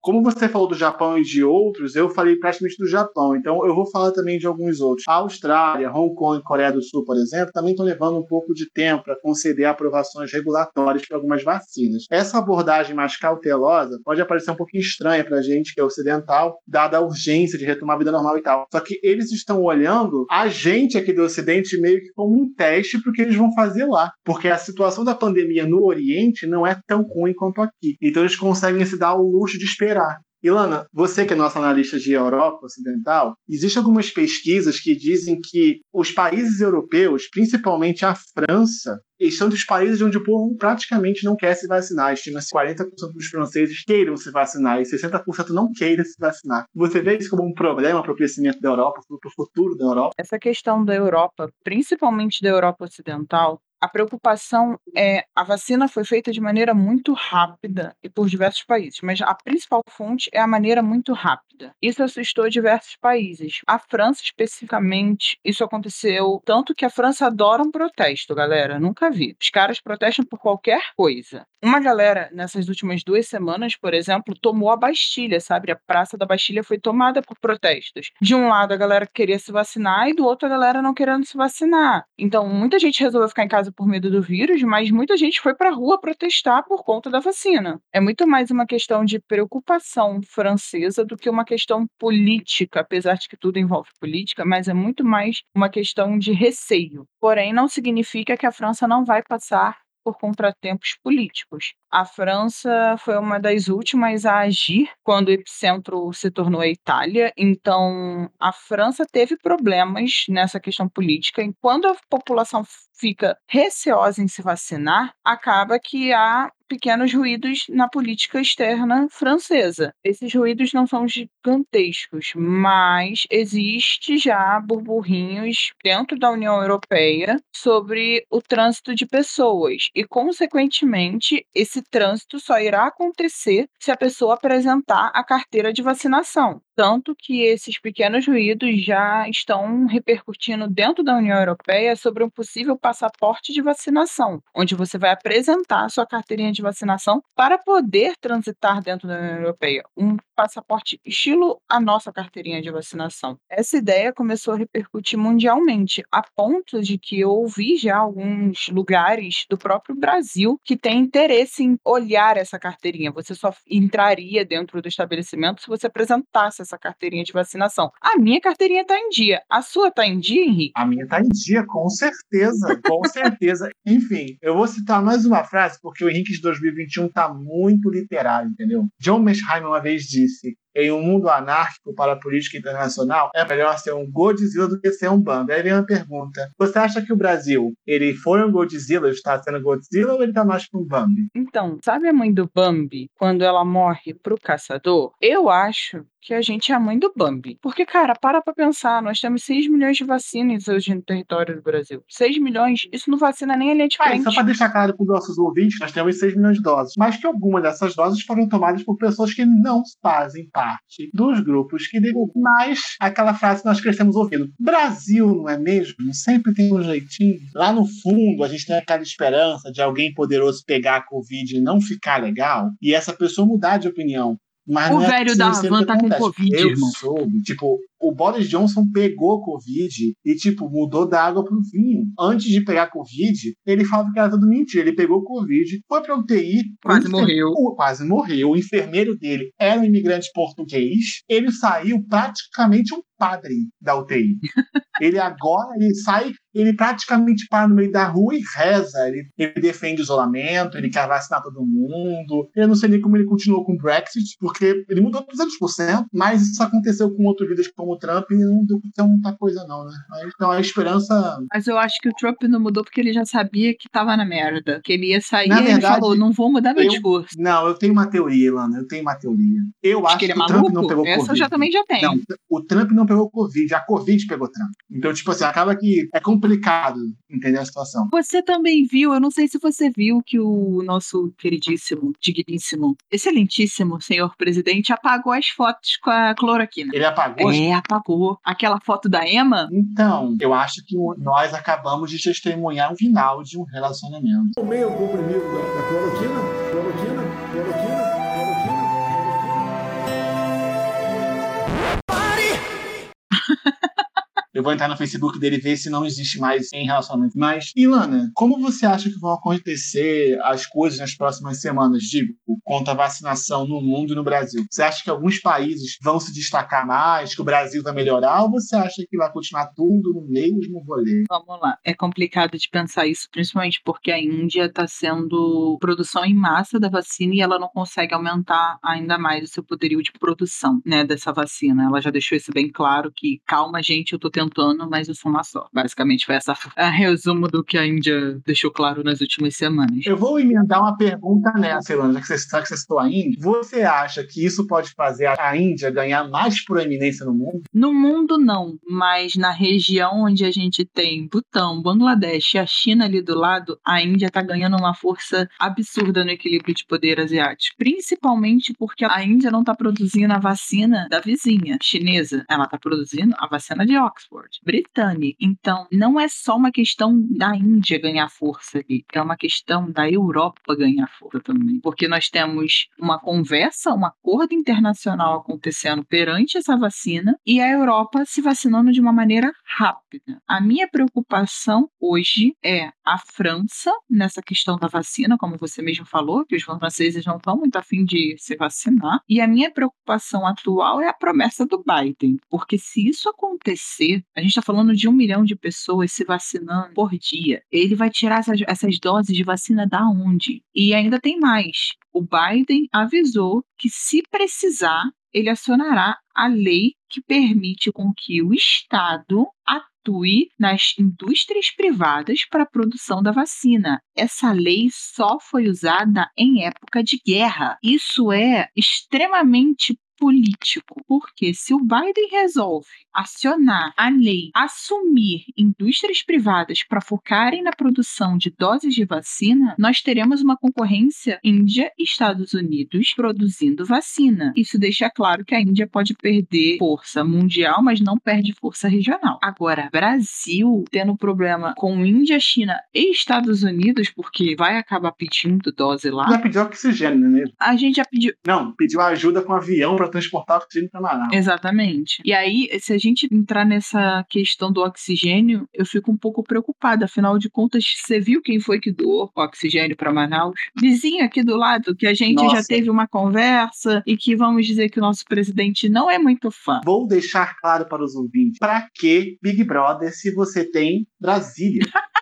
Como você falou do Japão e de outros, eu falei praticamente do Japão, então eu vou falar também de alguns outros. A Austrália, Hong Kong Coreia do Sul, por exemplo, também estão levando um pouco de tempo para conceder aprovações regulatórias para algumas vacinas. Essa abordagem mais cautelosa pode parecer um pouquinho estranha para a gente que é ocidental, dada a urgência de retomar a vida normal e tal. Só que eles estão olhando a gente aqui do Ocidente meio que como um teste para o que eles vão fazer lá. Porque a situação da pandemia no Oriente não é tão ruim quanto aqui. Então eles conseguem se dar o luxo de esperar. Ilana, você que é nossa analista de Europa Ocidental, existem algumas pesquisas que dizem que os países europeus, principalmente a França, são dos países onde o povo praticamente não quer se vacinar. Estima-se 40% dos franceses queiram se vacinar e 60% não queiram se vacinar. Você vê isso como um problema para o crescimento da Europa, para o futuro da Europa?
Essa questão da Europa, principalmente da Europa Ocidental, a preocupação é a vacina foi feita de maneira muito rápida e por diversos países, mas a principal fonte é a maneira muito rápida. Isso assustou diversos países. A França especificamente, isso aconteceu tanto que a França adora um protesto, galera, nunca vi. Os caras protestam por qualquer coisa. Uma galera nessas últimas duas semanas, por exemplo, tomou a Bastilha, sabe? A Praça da Bastilha foi tomada por protestos. De um lado a galera queria se vacinar e do outro a galera não querendo se vacinar. Então muita gente resolveu ficar em casa por medo do vírus, mas muita gente foi para a rua protestar por conta da vacina. É muito mais uma questão de preocupação francesa do que uma questão política, apesar de que tudo envolve política, mas é muito mais uma questão de receio. Porém, não significa que a França não vai passar por contratempos políticos. A França foi uma das últimas a agir quando o epicentro se tornou a Itália, então a França teve problemas nessa questão política. E quando a população fica receosa em se vacinar, acaba que há pequenos ruídos na política externa francesa. Esses ruídos não são gigantescos, mas existe já burburrinhos dentro da União Europeia sobre o trânsito de pessoas e, consequentemente, esse trânsito só irá acontecer se a pessoa apresentar a carteira de vacinação. Tanto que esses pequenos ruídos já estão repercutindo dentro da União Europeia sobre um possível passaporte de vacinação, onde você vai apresentar sua carteirinha de vacinação para poder transitar dentro da União Europeia. Um passaporte estilo a nossa carteirinha de vacinação. Essa ideia começou a repercutir mundialmente, a ponto de que eu ouvi já alguns lugares do próprio Brasil que têm interesse em olhar essa carteirinha. Você só entraria dentro do estabelecimento se você apresentasse essa carteirinha de vacinação. A minha carteirinha está em dia. A sua está em dia, Henrique?
A minha está em dia, com certeza. Com <laughs> certeza. Enfim, eu vou citar mais uma frase, porque o Henrique de 2021 está muito literário, entendeu? John Mearsheimer uma vez disse: em um mundo anárquico para a política internacional, é melhor ser um Godzilla do que ser um Bambi. Aí vem uma pergunta: você acha que o Brasil, ele foi um Godzilla, está sendo Godzilla ou ele está mais para um Bambi?
Então, sabe a mãe do Bambi, quando ela morre pro caçador? Eu acho que a gente é a mãe do Bambi. Porque, cara, para pra pensar, nós temos 6 milhões de vacinas hoje no território do Brasil. 6 milhões, isso não vacina nem a linha de frente.
Ah, só para deixar claro para os nossos ouvintes, nós temos 6 milhões de doses, mas que algumas dessas doses foram tomadas por pessoas que não fazem parte dos grupos que devem mais aquela frase que nós crescemos ouvindo. Brasil, não é mesmo? Sempre tem um jeitinho. Lá no fundo, a gente tem aquela esperança de alguém poderoso pegar a Covid e não ficar legal, e essa pessoa mudar de opinião. Mas
o
é
velho da Van tá com Covid,
eu
irmão.
Soube, tipo, o Boris Johnson pegou Covid e, tipo, mudou da água pro vinho. Antes de pegar Covid, ele falava que era tudo mentira. Ele pegou Covid, foi pra UTI.
Quase morreu.
o- quase morreu. O enfermeiro dele era um imigrante português. Ele saiu praticamente um padre da UTI. <laughs> ele agora, ele sai, ele praticamente para no meio da rua e reza. Ele, ele defende isolamento, ele quer vacinar todo mundo. Eu não sei nem como ele continuou com o Brexit, porque ele mudou 200%, mas isso aconteceu com outros líderes como o Trump não deu pra ter muita coisa não, né? Mas, Então a esperança...
Mas eu acho que o Trump não mudou porque ele já sabia que tava na merda. Que ele ia sair
Na
e ele
verdade,
falou: não vou mudar meu
eu-
discurso.
Não, eu tenho uma teoria, Ilana, eu tenho uma teoria. Eu acho,
Acho que ele é
o Trump não
maluco?
pegou
Essa
Covid.
eu já também já tenho.
Não, o Trump não pegou Covid, a Covid pegou Trump. Então, tipo assim, acaba que é complicado entender a situação.
Você também viu, eu não sei se você viu que o nosso queridíssimo, digníssimo, excelentíssimo senhor presidente apagou as fotos com a cloroquina.
Ele apagou?
É, apagou. Aquela foto da Emma,
Então, eu acho que nós acabamos de testemunhar o final de um relacionamento.
Tomei o comprimido da, da cloroquina,
Eu vou entrar no Facebook dele e ver se não existe mais em relacionamento. Mas, Ilana, como você acha que vão acontecer as coisas nas próximas semanas, digo, quanto à vacinação no mundo e no Brasil? Você acha que alguns países vão se destacar mais, que o Brasil vai melhorar, ou você acha que vai continuar tudo no mesmo rolê?
vamos lá. É complicado de pensar isso, principalmente porque a Índia está sendo produção em massa da vacina e ela não consegue aumentar ainda mais o seu poderio de produção, né, dessa vacina. Ela já deixou isso bem claro que calma, gente, eu tô tentando, mas eu sou uma só. Basicamente foi essa a resumo do que a Índia deixou claro nas últimas semanas.
Eu vou emendar uma pergunta nessa, Ilana, já que você, já que você citou a Índia. Você acha que isso pode fazer a Índia ganhar mais proeminência no mundo?
No mundo, não, mas na região onde a gente tem Butão, Bangladesh e a China ali do lado, a Índia está ganhando uma força absurda no equilíbrio de poder asiático. Principalmente porque a Índia não está produzindo a vacina da vizinha chinesa, ela está produzindo a vacina de Oxford, britânica. Então, não é só uma questão da Índia ganhar força ali, é uma questão da Europa ganhar força também. Porque nós temos uma conversa, um acordo internacional acontecendo perante essa vacina e a Europa se vacinando de uma maneira rápida. A minha preocupação hoje é a França nessa questão da vacina, como você mesmo falou, que os franceses não estão muito afim de se vacinar. E a minha preocupação atual é a promessa do Biden, porque se isso acontecer, a gente está falando de um milhão de pessoas se vacinando por dia. Ele vai tirar essas, essas doses de vacina da onde? E ainda tem mais. O Biden avisou que se precisar, ele acionará a lei que permite com que o Estado atue nas indústrias privadas para a produção da vacina. Essa lei só foi usada em época de guerra. Isso é extremamente político, porque se o Biden resolve acionar a lei, assumir indústrias privadas para focarem na produção de doses de vacina, nós teremos uma concorrência Índia e Estados Unidos produzindo vacina. Isso deixa claro que a Índia pode perder força mundial, mas não perde força regional. Agora, Brasil tendo problema com Índia, China e Estados Unidos, porque vai acabar pedindo dose lá.
Já pediu oxigênio, é mesmo?
A gente já pediu.
Não, pediu ajuda com avião para transportar oxigênio para Manaus.
Exatamente. E aí, se a gente entrar nessa questão do oxigênio, eu fico um pouco preocupada. Afinal de contas, você viu quem foi que doou o oxigênio para Manaus? Vizinho aqui do lado, que a gente já
Nossa.
teve uma conversa e que vamos dizer que o nosso presidente não é muito fã.
Vou deixar claro para os ouvintes. Pra que Big Brother se você tem Brasília? <laughs>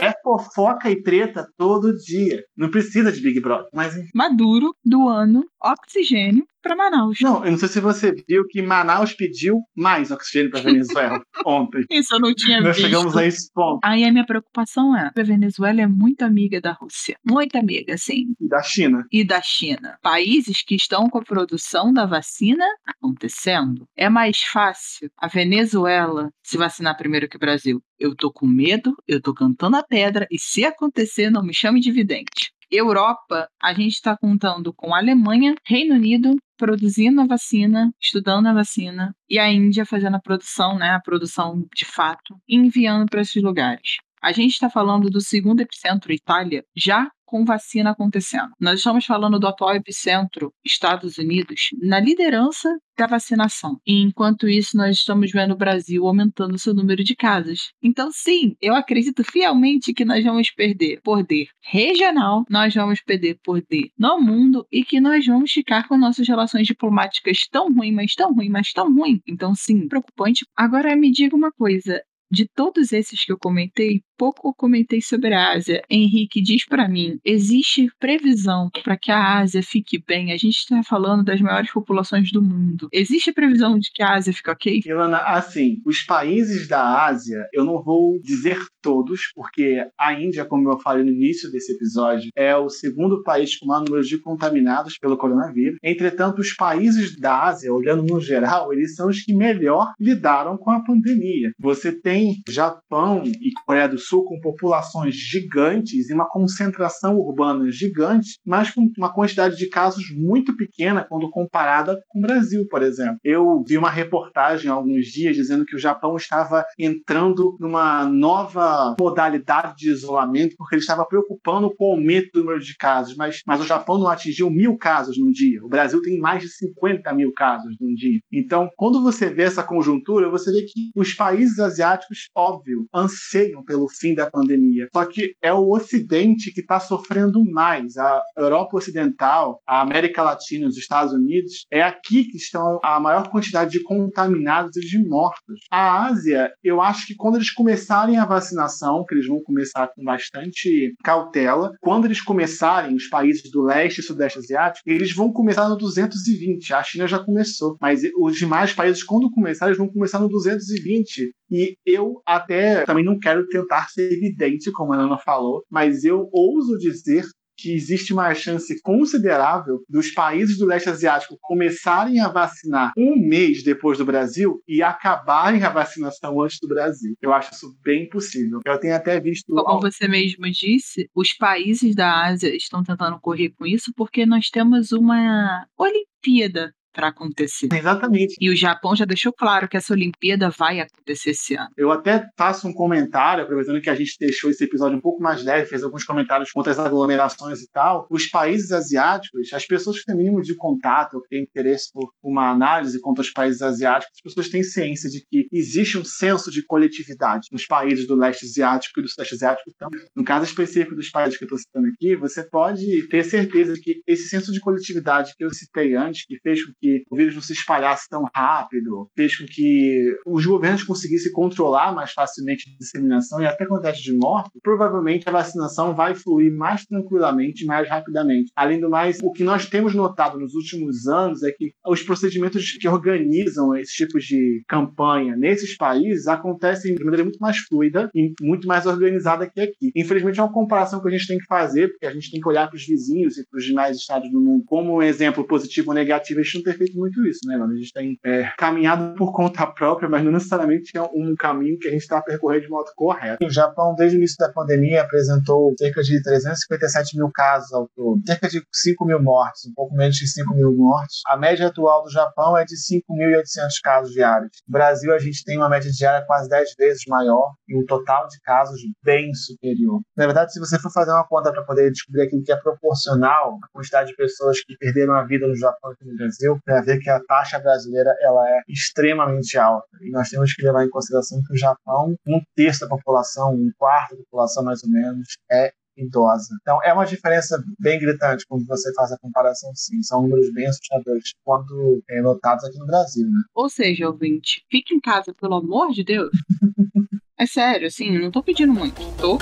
é fofoca e treta todo dia. Não precisa de Big Brother. Mas.
Maduro doando oxigênio para Manaus.
Não, eu não sei se você viu que Manaus pediu mais oxigênio para Venezuela <laughs> ontem.
Isso eu não tinha
Nós
visto.
chegamos a esse ponto.
Aí a minha preocupação é: a Venezuela é muito amiga da Rússia. Muito amiga, sim.
E da China.
e da China, países que estão com a produção da vacina acontecendo. É mais fácil a Venezuela se vacinar primeiro que o Brasil. Eu tô com medo, eu tô cantando a pedra e se acontecer, não me chame de vidente. Europa, a gente está contando com Alemanha, Reino Unido produzindo a vacina, estudando a vacina, e a Índia fazendo a produção, né, a produção de fato, enviando para esses lugares. A gente está falando do segundo epicentro, Itália, já com vacina acontecendo. Nós estamos falando do atual epicentro, Estados Unidos, na liderança da vacinação. E enquanto isso, nós estamos vendo o Brasil aumentando seu número de casos. Então, sim, eu acredito fielmente que nós vamos perder poder regional, nós vamos perder poder no mundo e que nós vamos ficar com nossas relações diplomáticas tão ruins, mas tão ruins, mas tão ruins. Então, sim, preocupante. Agora, me diga uma coisa: de todos esses que eu comentei, pouco comentei sobre a Ásia. Henrique, diz para mim, existe previsão para que a Ásia fique bem? A gente está falando das maiores populações do mundo. Existe previsão de que a Ásia fique ok?
Ilana, assim, os países da Ásia, eu não vou dizer todos, porque a Índia, como eu falei no início desse episódio, é o segundo país com maior número de contaminados pelo coronavírus. Entretanto, os países da Ásia, olhando no geral, eles são os que melhor lidaram com a pandemia. Você tem tem Japão e Coreia do Sul com populações gigantes e uma concentração urbana gigante, mas com uma quantidade de casos muito pequena quando comparada com o Brasil, por exemplo. Eu vi uma reportagem há alguns dias dizendo que o Japão estava entrando numa nova modalidade de isolamento porque ele estava preocupando com o aumento do número de casos, mas, mas o Japão não atingiu mil casos num dia. O Brasil tem mais de 50 mil casos num dia. Então, quando você vê essa conjuntura, você vê que os países asiáticos óbvio, anseiam pelo fim da pandemia. Só que é o Ocidente que está sofrendo mais. A Europa Ocidental, a América Latina, os Estados Unidos, é aqui que estão a maior quantidade de contaminados e de mortos. A Ásia, eu acho que quando eles começarem a vacinação, que eles vão começar com bastante cautela, quando eles começarem, os países do leste e sudeste asiático, eles vão começar no 220. A China já começou, mas os demais países, quando começar, eles vão começar no 220. E eu até também não quero tentar ser evidente, como a Ana falou, mas eu ouso dizer que existe uma chance considerável dos países do leste asiático começarem a vacinar um mês depois do Brasil e acabarem a vacinação antes do Brasil. Eu acho isso bem possível. Eu tenho até visto.
Como você mesmo disse, os países da Ásia estão tentando correr com isso porque nós temos uma Olimpíada para acontecer.
Exatamente.
E o Japão já deixou claro que essa Olimpíada vai acontecer esse ano.
Eu até faço um comentário, aproveitando que a gente deixou esse episódio um pouco mais leve, fez alguns comentários contra as aglomerações e tal. Os países asiáticos, as pessoas que têm mínimo de contato, ou que têm interesse por uma análise contra os países asiáticos, as pessoas têm ciência de que existe um senso de coletividade nos países do leste asiático e do sudeste asiático. Então, no caso específico dos países que eu estou citando aqui, você pode ter certeza de que esse senso de coletividade que eu citei antes, que fez com que o vírus não se espalhasse tão rápido, fez com que os governos conseguissem controlar mais facilmente a disseminação e até quantidade de mortes, provavelmente a vacinação vai fluir mais tranquilamente, mais rapidamente. Além do mais, o que nós temos notado nos últimos anos é que os procedimentos que organizam esses tipos de campanha nesses países acontecem de maneira muito mais fluida e muito mais organizada que aqui. Infelizmente, é uma comparação que a gente tem que fazer, porque a gente tem que olhar para os vizinhos e para os demais estados do mundo como um exemplo positivo ou negativo. A gente não ter feito muito isso, né, mano? A gente tem é, caminhado por conta própria, mas não necessariamente é um caminho que a gente está percorrendo de modo correto. O Japão, desde o início da pandemia, apresentou cerca de 357 mil casos ao todo, cerca de 5 mil mortes, um pouco menos de 5 mil mortes. A média atual do Japão é de 5.800 casos diários. No Brasil, a gente tem uma média diária quase 10 vezes maior e um total de casos bem superior. Na verdade, se você for fazer uma conta para poder descobrir aquilo que é proporcional à quantidade de pessoas que perderam a vida no Japão e no Brasil, para ver que a taxa brasileira ela é extremamente alta. E nós temos que levar em consideração que o Japão, um terço da população, um quarto da população mais ou menos, é idosa. Então é uma diferença bem gritante quando você faz a comparação, sim. São números bem assustadores quando é, notados aqui no Brasil, né?
Ou seja, ouvinte, fique em casa, pelo amor de Deus. <laughs> é sério, assim, não tô pedindo muito. Tô.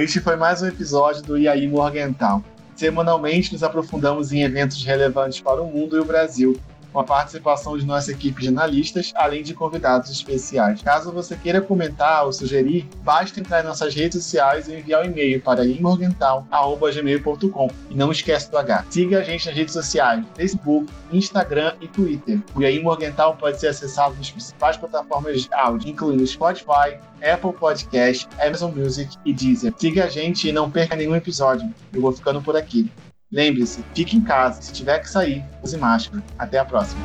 Este foi mais um episódio do IAI Morgental. Semanalmente nos aprofundamos em eventos relevantes para o mundo e o Brasil. Com a participação de nossa equipe de analistas, além de convidados especiais. Caso você queira comentar ou sugerir, basta entrar em nossas redes sociais e enviar um e-mail para imorgental.gmail.com. E não esquece do H. Siga a gente nas redes sociais, Facebook, Instagram e Twitter. O Yain Morgental pode ser acessado nas principais plataformas de áudio, incluindo Spotify, Apple Podcast, Amazon Music e Deezer. Siga a gente e não perca nenhum episódio. Eu vou ficando por aqui. Lembre-se, fique em casa. Se tiver que sair, use máscara. Até a próxima.